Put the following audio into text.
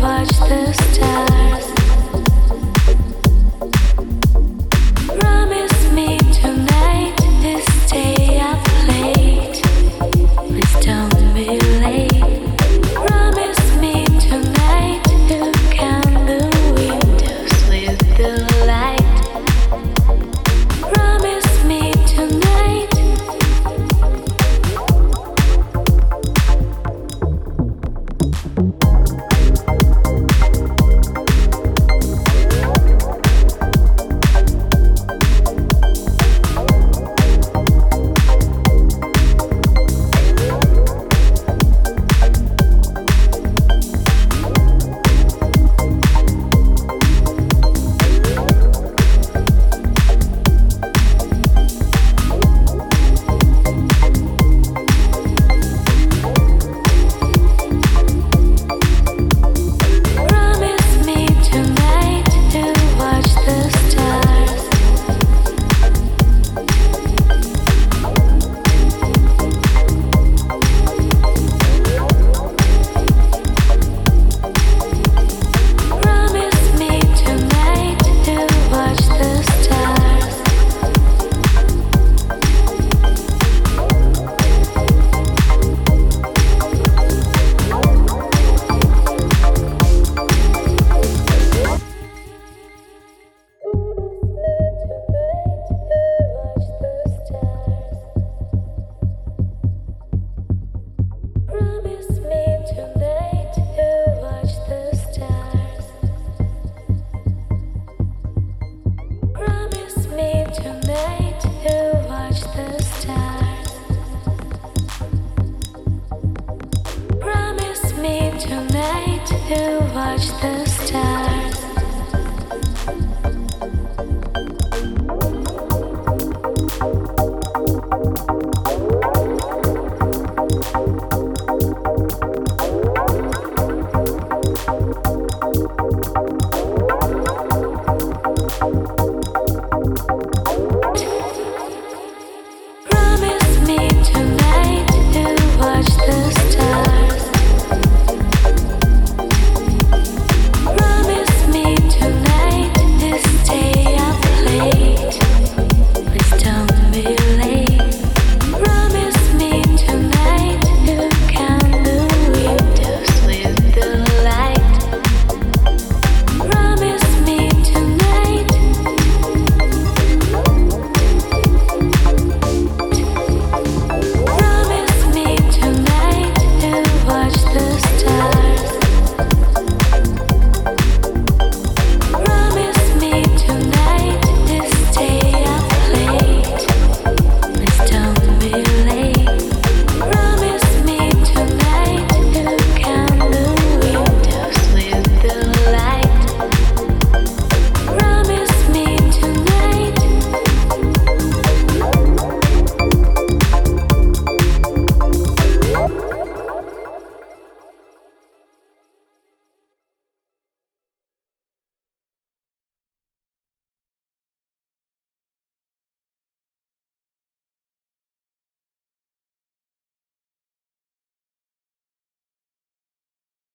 watch the stars.